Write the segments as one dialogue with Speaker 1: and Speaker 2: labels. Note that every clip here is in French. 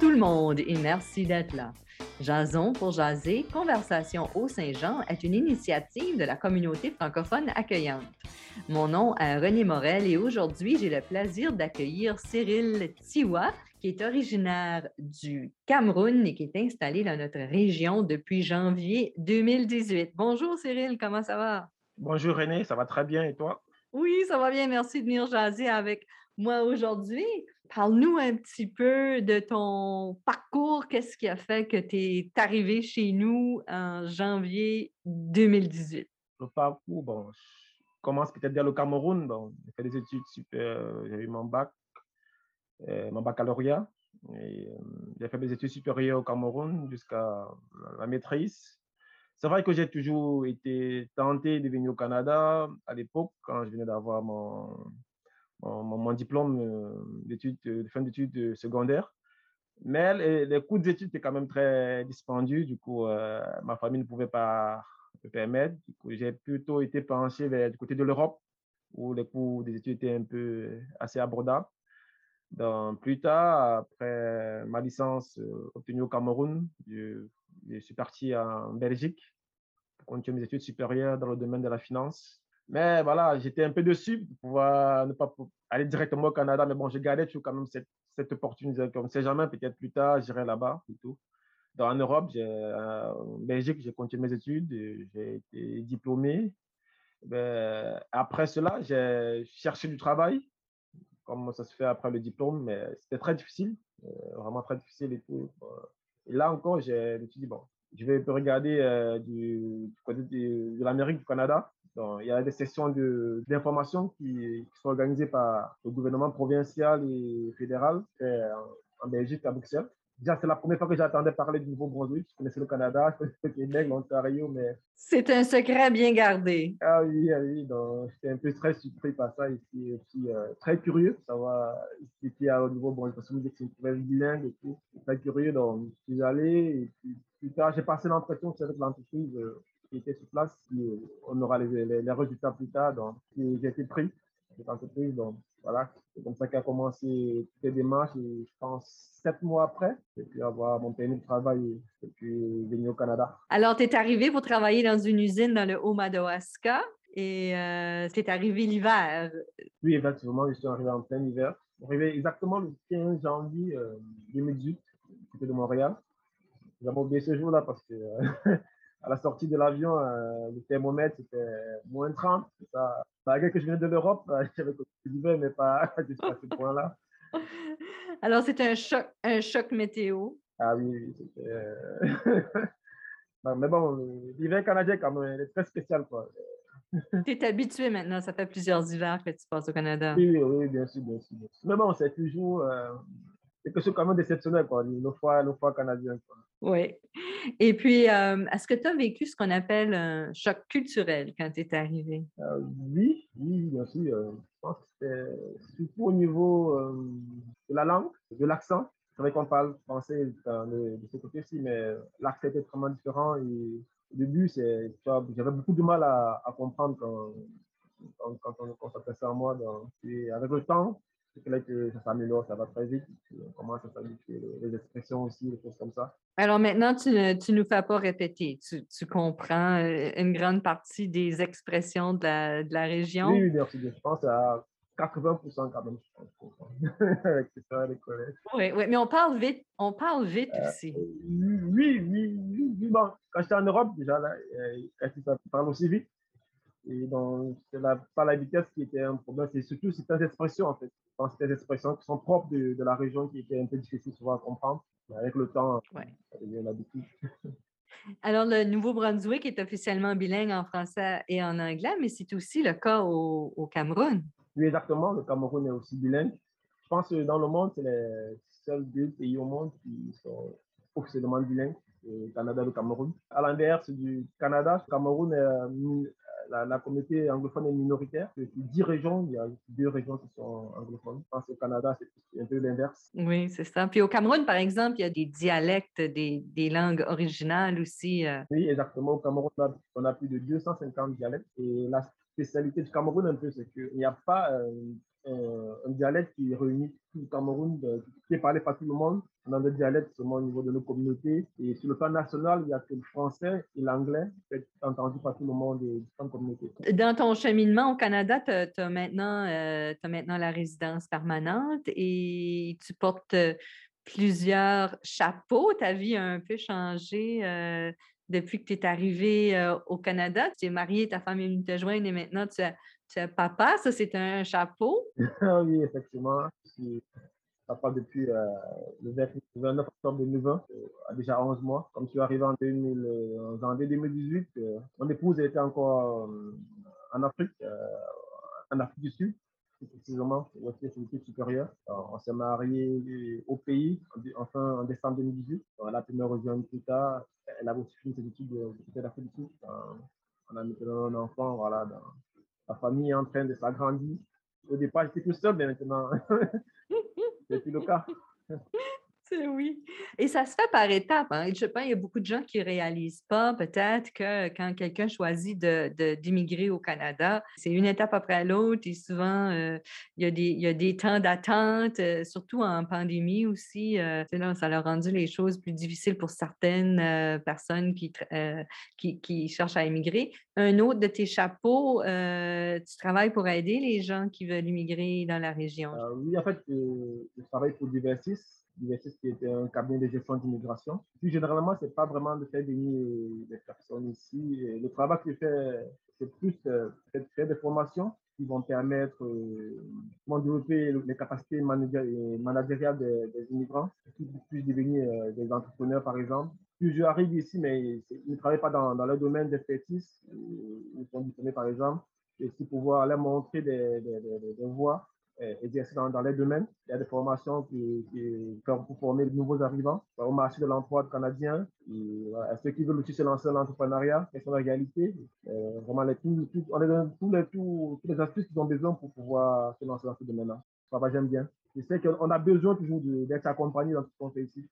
Speaker 1: tout le monde et merci d'être là. Jason pour jaser, Conversation au Saint-Jean est une initiative de la communauté francophone accueillante. Mon nom est René Morel et aujourd'hui, j'ai le plaisir d'accueillir Cyril Tiwa, qui est originaire du Cameroun et qui est installé dans notre région depuis janvier 2018. Bonjour Cyril, comment ça va?
Speaker 2: Bonjour René, ça va très bien et toi?
Speaker 1: Oui, ça va bien. Merci de venir jaser avec moi aujourd'hui. Parle-nous un petit peu de ton parcours. Qu'est-ce qui a fait que tu es arrivé chez nous en janvier 2018?
Speaker 2: Le parcours, bon, je commence peut-être dès le Cameroun. Bon, j'ai fait des études super, j'ai eu mon bac, euh, mon baccalauréat. Euh, j'ai fait mes études supérieures au Cameroun jusqu'à la maîtrise. C'est vrai que j'ai toujours été tenté de venir au Canada à l'époque, quand je venais d'avoir mon, mon, diplôme euh, d'études, de fin d'études secondaires. Mais les, les coûts d'études étaient quand même très dispendieux. Du coup, euh, ma famille ne pouvait pas me permettre. Du coup, j'ai plutôt été penché vers du côté de l'Europe, où les coûts des études étaient un peu assez abordables. Plus tard, après ma licence euh, obtenue au Cameroun, je, suis parti en Belgique pour continuer mes études supérieures dans le domaine de la finance. Mais voilà, j'étais un peu déçu de pouvoir ne pas aller directement au Canada. Mais bon, j'ai gardé toujours quand même cette, opportunité. On ne sait jamais, peut-être plus tard, j'irai là-bas et tout. En Europe, euh, en Belgique, j'ai continué mes études, j'ai été diplômé. Ben, après cela, j'ai cherché du travail, comme ça se fait après le diplôme, mais c'était très difficile, euh, vraiment très difficile et tout. Et là encore, j'ai me dit, bon, je vais regarder euh, du, côté de l'Amérique, du Canada, il y a des sessions d'information qui, qui, sont organisées par le gouvernement provincial et fédéral en, Belgique, à Bruxelles. Déjà, c'est la première fois que j'attendais parler du Nouveau-Brunswick. Je connaissais le Canada, je connaissais le Québec, l'Ontario, mais...
Speaker 1: C'est un secret bien gardé.
Speaker 2: Ah oui, ah oui. Donc, j'étais un peu très surpris par ça et puis, aussi, euh, très curieux de savoir ce qu'il y a au Nouveau-Brunswick. Parce que vous dites que c'est une province bilingue et tout. Très curieux, donc je suis allé et puis plus tard, j'ai passé l'entretien avec l'entreprise. Euh, qui était sur place. Euh, on aura les, les, résultats plus tard. Donc, j'ai été pris cette entreprise. Donc, voilà, c'est comme ça qu'a commencé toutes les démarches. Et je pense sept mois après, j'ai pu avoir mon permis de travail et puis venir au Canada.
Speaker 1: Alors, tu es arrivé pour travailler dans une usine dans le Haut-Madawaska et euh, c'est arrivé l'hiver.
Speaker 2: Oui, effectivement, je suis arrivé en plein hiver. Je suis arrivé exactement le 15 janvier 2018, euh, côté de Montréal. J'ai oublié ce jour-là parce que euh, à la sortie de l'avion, euh, le thermomètre, c'était moins 30. Ça, malgré que je venais de l'Europe, euh, j'avais l'hiver, mais pas jusqu'à ce point-là.
Speaker 1: Alors, c'était un choc, un choc météo.
Speaker 2: Ah oui, c'était. Euh, mais bon, l'hiver canadien, quand même, est très spécial. Quoi.
Speaker 1: tu es habitué maintenant, ça fait plusieurs hivers que tu passes au Canada.
Speaker 2: Oui, oui, bien sûr, bien sûr. Mais bon, c'est toujours c'est quelque chose quand même d'exceptionnel, quoi, nos fois, nos fois canadiens.
Speaker 1: Oui. Et puis, euh, est-ce que tu as vécu ce qu'on appelle un choc culturel quand tu es arrivé?
Speaker 2: Euh, oui, oui, bien sûr. Euh, je pense que c'était surtout au niveau de la langue, de l'accent. C'est vrai qu'on parle français de, ce côté-ci, mais l'accent était vraiment différent. Et au début, j'avais beaucoup de mal à, comprendre quand, quand, on, s'adressait à moi. Donc, et avec le temps, c'est là que ça s'améliore, ça va très vite. On commence à s'habituer, les expressions aussi, des choses comme ça.
Speaker 1: Alors maintenant, tu ne tu nous fais pas répéter. Tu, tu, comprends euh, une grande partie des expressions de la, de la région?
Speaker 2: Oui, merci. Je pense à 80% quand même, je pense. Avec ça, les collègues.
Speaker 1: Oui, oui, mais on parle vite. On parle vite
Speaker 2: euh,
Speaker 1: aussi.
Speaker 2: Oui, oui, oui, oui. Bon, quand j'étais en Europe, déjà, là, euh, ça parle aussi vite. Et donc, c'est pas la vitesse qui était un problème, c'est surtout certaines expressions, en fait. C'est certaines expressions qui sont propres de, de, la région qui étaient un peu difficiles souvent à comprendre. Mais avec le temps, ouais. ça devient l'habitude.
Speaker 1: Alors, le Nouveau-Brunswick est officiellement bilingue en français et en anglais, mais c'est aussi le cas au, au, Cameroun.
Speaker 2: Oui, exactement. Le Cameroun est aussi bilingue. Je pense que dans le monde, c'est les seuls deux pays au monde qui sont officiellement bilingues, le Canada et le Cameroun. À l'inverse du Canada, le Cameroun est la, communauté anglophone est minoritaire. Sur 10 régions, il y a deux régions qui sont anglophones. Je pense qu'au Canada, c'est un peu l'inverse.
Speaker 1: Oui, c'est ça. Puis au Cameroun, par exemple, il y a des dialectes, des, des langues originales aussi. Euh.
Speaker 2: Oui, exactement. Au Cameroun, on a, plus de 250 dialectes. Et la spécialité du Cameroun un peu, c'est qu'il n'y a pas un dialecte qui réunit tout le Cameroun, qui est parlé par tout le monde. On a des dialectes seulement au niveau de nos communautés. Et sur le plan national, il y a que le français et l'anglais qui est entendu par tout le monde et différentes communautés.
Speaker 1: Dans ton cheminement au Canada, tu as, maintenant, as maintenant la résidence permanente et tu portes plusieurs chapeaux. Ta vie a un peu changé euh, depuis que tu es arrivé euh, au Canada. Tu es marié, ta femme est venue te joindre et maintenant tu es, papa. Ça, c'est un chapeau.
Speaker 2: oui, effectivement. Je suis papa depuis euh, le 29 octobre 2020, à déjà 11 mois. Comme je suis arrivé en, 2000, janvier 2018, mon épouse était encore en Afrique, en Afrique du Sud précisément au études supérieures. On s'est marié au pays, enfin en décembre 2018. Elle a pu plus tard. Elle a aussi fini ses études de l'Afrique du Sud. On a maintenant un enfant, voilà, la famille est en train de s'agrandir. Au départ, j'étais tout seul, mais maintenant, c'est plus le cas.
Speaker 1: Oui. Et ça se fait par étapes. Hein. Je pense qu'il y a beaucoup de gens qui ne réalisent pas peut-être que quand quelqu'un choisit d'immigrer de, au Canada, c'est une étape après l'autre et souvent, euh, il, y a des, il, y a des, temps d'attente, euh, surtout en pandémie aussi. Euh, ça a rendu les choses plus difficiles pour certaines personnes qui, qui, qui, cherchent à immigrer. Un autre de tes chapeaux, tu travailles pour aider les gens qui veulent immigrer dans la région?
Speaker 2: oui, en fait, je travaille pour Diversis l'ISS qui était un cabinet de gestion d'immigration. Puis généralement, ce n'est pas vraiment de faire venir les personnes ici. le travail que je fais, c'est plus euh, faire des formations qui vont permettre euh, de développer les capacités managériales des, immigrants, qui puissent devenir euh, des entrepreneurs, par exemple. Puis je arrive ici, mais ils ne travaillent pas dans, dans le domaine d'expertise, ils sont diplômés, par exemple, et aussi pouvoir leur montrer des, voies euh, exercer dans, dans, les domaines. Il y a des formations qui, pour former de nouveaux arrivants au marché de l'emploi canadien. Et, ceux qui veulent aussi se lancer dans l'entrepreneuriat, quelles sont les réalités? Euh, vraiment, les, tout, tout, on est dans tous les, tous, les astuces qu'ils ont besoin pour pouvoir se lancer dans ce domaine-là. Ça va, j'aime bien. Je sais qu'on a besoin toujours d'être accompagné dans ce qu'on fait ici.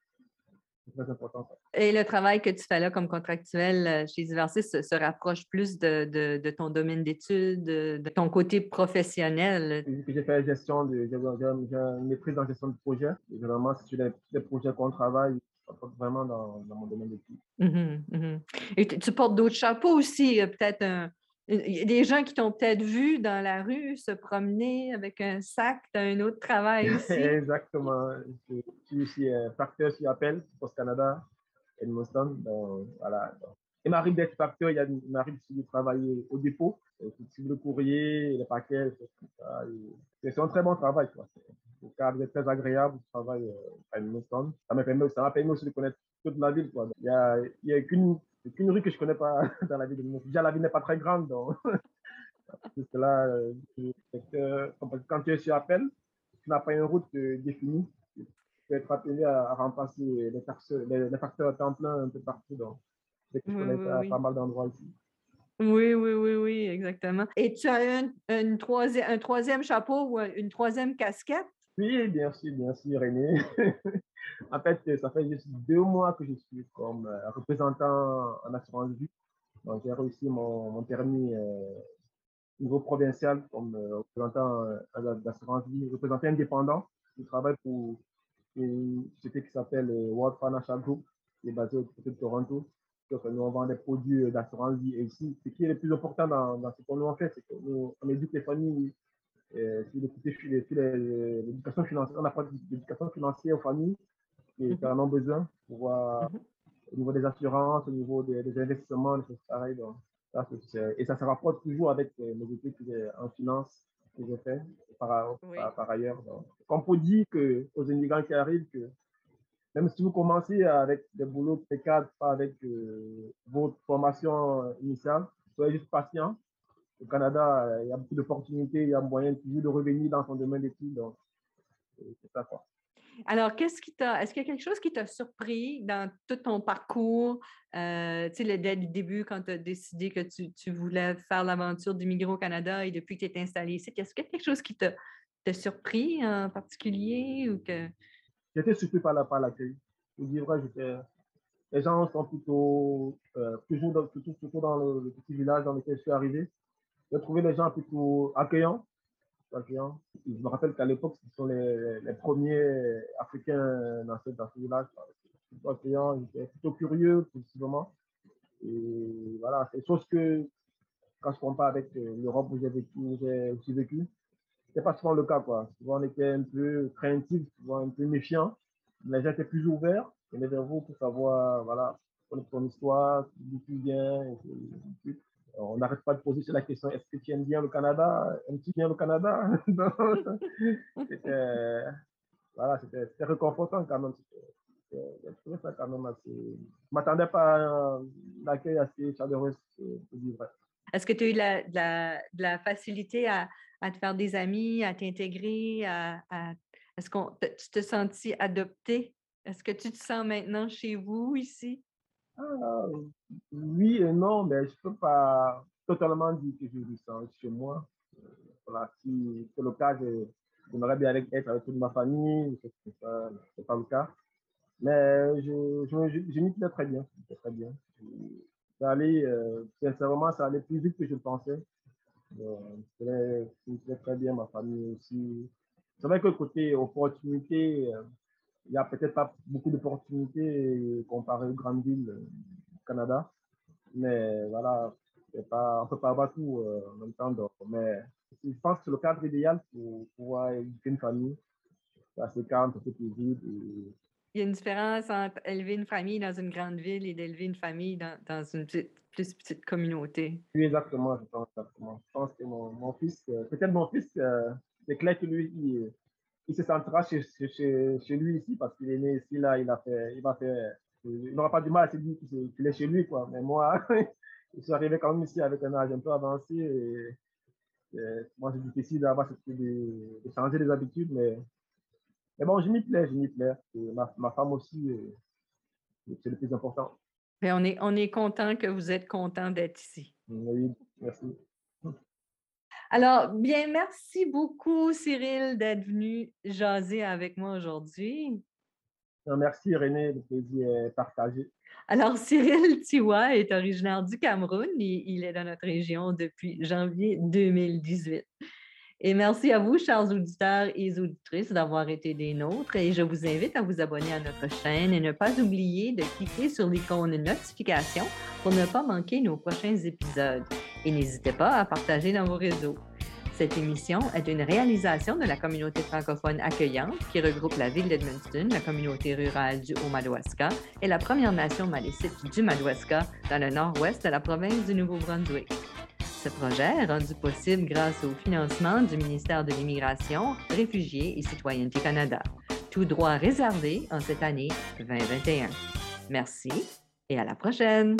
Speaker 1: Et le travail que tu fais là comme contractuel euh, chez Diversis se, rapproche plus de, de, ton domaine d'études, de, ton côté professionnel?
Speaker 2: J'ai fait gestion, de, j'ai une maîtrise en gestion de projet. Et vraiment, c'est sur les, projets qu'on travaille, vraiment dans, dans, mon domaine d'études.
Speaker 1: Mm-hmm, mm-hmm. Et tu portes d'autres chapeaux aussi, euh, peut-être un, il y a des gens qui t'ont peut-être vu dans la rue se promener avec un sac. Tu as un autre travail aussi.
Speaker 2: Exactement. Je, suis aussi euh, facteur sur appel pour Canada, Edmonton. voilà. Il m'arrive d'être facteur, il m'arrive de travailler au dépôt, sur le courrier, les paquets, C'est un très bon travail. C'est un cadre très agréable, le travail euh, à Edmonton. Ça m'a permis, permis, aussi de connaître toute la ville. Quoi. Il n'y a, il y a qu'une c'est qu'une rue que je ne connais pas dans la ville de Limoges. Déjà, la ville n'est pas très grande. Donc, là, euh, quand tu es sur appel, tu n'as pas une route euh, définie. Tu peux être appelé à, remplacer les, facteurs, les, facteurs à temps plein un peu partout. Donc, je connais pas mal d'endroits ici.
Speaker 1: Oui, oui, oui, oui, exactement. Et tu as un troisième chapeau ou une troisième casquette?
Speaker 2: Oui, bien sûr, bien sûr, René. en fait, ça fait deux mois que je suis comme euh, représentant en assurance vie. Donc, j'ai réussi mon, mon permis euh, niveau provincial comme euh, représentant d'assurance vie, représentant indépendant. Je travaille pour une société qui s'appelle World Financial Group, qui est basée au côté de Toronto. Donc, nous, on vend des produits d'assurance vie. Et ici, ce qui est le plus important dans, ce qu'on nous fait, c'est que nous, on éduque les familles sur l'éducation financière. On apporte l'éducation financière aux familles qui, mhm. en ont besoin pour mhm. au niveau des assurances, au niveau des, investissements, des choses pareilles. Donc, ça, et ça se rapporte toujours avec mes euh, études en finance que j'ai fait par, par, ailleurs. Donc, on peut dire que, aux immigrants qui arrivent que même si vous commencez avec des boulots précaires, pas avec euh, votre formation initiale, soyez juste patient. Au Canada, il y a beaucoup d'opportunités, il y a moyen toujours de revenir dans son domaine d'études. Donc, c'est ça quoi.
Speaker 1: Alors, qu'est-ce qui t'a, est-ce qu'il y a quelque chose qui t'a surpris dans tout ton parcours, euh, tu sais, dès le début, quand tu as décidé que tu, voulais faire l'aventure d'immigrer au Canada et depuis que tu es installé ici, est-ce qu'il y a quelque chose qui t'a, surpris en particulier ou que...
Speaker 2: J'étais surpris par, la, par l'accueil. Je dis vrai, j'étais... Les gens sont plutôt, euh, toujours, dans, dans le, petit village dans lequel je suis arrivé. j'ai trouvé les gens plutôt accueillants. Accueillants. Je me rappelle qu'à l'époque, ce sont les, premiers Africains dans ce, village. Plutôt accueillants, ils étaient plutôt curieux, possiblement. Et voilà, c'est chose que quand je compare avec euh, l'Europe où j'ai vécu, vécu, pas souvent le cas, quoi. Souvent, on était un peu craintif, souvent un peu méfiant. Gens étaient plus ouverts, ils venaient vers vous pour savoir, voilà, ton histoire, d'où tu viens. On n'arrête pas de poser la question est-ce que tu aimes bien le Canada? Aimes-tu bien le Canada? C'était voilà, réconfortant quand même. Je trouvais ça quand même assez. Je m'attendais pas à un accueil assez chaleureux.
Speaker 1: Est-ce que tu as eu de, la, facilité à, te faire des amis, à t'intégrer? Est-ce que tu te sens adopté? Est-ce que tu te sens maintenant chez vous ici?
Speaker 2: Ah, oui et non, mais je ne peux pas totalement dire que je me sens chez moi. Euh, voilà, si c'est le cas, j'aimerais bien être avec toute ma famille, ce n'est pas, le cas. Mais je, je, je, m'y plais très bien. Très bien ça allait, euh, sincèrement, ça allait plus vite que je pensais. Euh, c'est très bien, ma famille aussi. C'est vrai que côté opportunité, euh, il n'y a peut-être pas beaucoup d'opportunités comparé aux grandes villes du Canada. Mais voilà, pas, on ne peut pas avoir tout en même temps. mais je pense que c'est le cadre idéal pour pouvoir éduquer une famille. C'est assez calme, c'est paisible. Et
Speaker 1: il y a une différence entre élever une famille dans une grande ville et d'élever une famille dans, dans une plus petite communauté.
Speaker 2: Oui, exactement, je pense, exactement. Je pense que mon, mon fils, euh, peut-être mon fils, euh, c'est clair que lui, il, il se sentira chez, chez, chez, lui ici parce qu'il est né ici, là, il a fait, il va faire, il n'aura pas du mal à se dire qu'il est chez lui, quoi. Mais moi, je suis arrivé quand même ici avec un âge un peu avancé et, moi, c'est difficile d'avoir de, de changer les habitudes, mais mais bon, je m'y plais, je m'y plais. Ma, ma, femme aussi, c'est le plus important.
Speaker 1: Et on est, on est content que vous êtes content d'être ici.
Speaker 2: Oui, merci.
Speaker 1: Alors, bien, merci beaucoup, Cyril, d'être venu jaser avec moi aujourd'hui.
Speaker 2: Merci, René, le plaisir est partagé.
Speaker 1: Alors, Cyril Tiwa est originaire du Cameroun et il est dans notre région depuis janvier 2018. Et merci à vous, chers auditeurs et auditrices, d'avoir été des nôtres. Et je vous invite à vous abonner à notre chaîne et ne pas oublier de cliquer sur l'icône notification pour ne pas manquer nos prochains épisodes. Et n'hésitez pas à partager dans vos réseaux. Cette émission est une réalisation de la communauté francophone accueillante qui regroupe la ville d'Edmundston, la communauté rurale du Haut-Madawaska et la Première Nation malécite du Madawaska dans le nord-ouest de la province du Nouveau-Brunswick. Ce projet est rendu possible grâce au financement du ministère de l'Immigration, Réfugiés et Citoyenneté Canada. Tout droit réservé en cette année 2021. Merci et à la prochaine!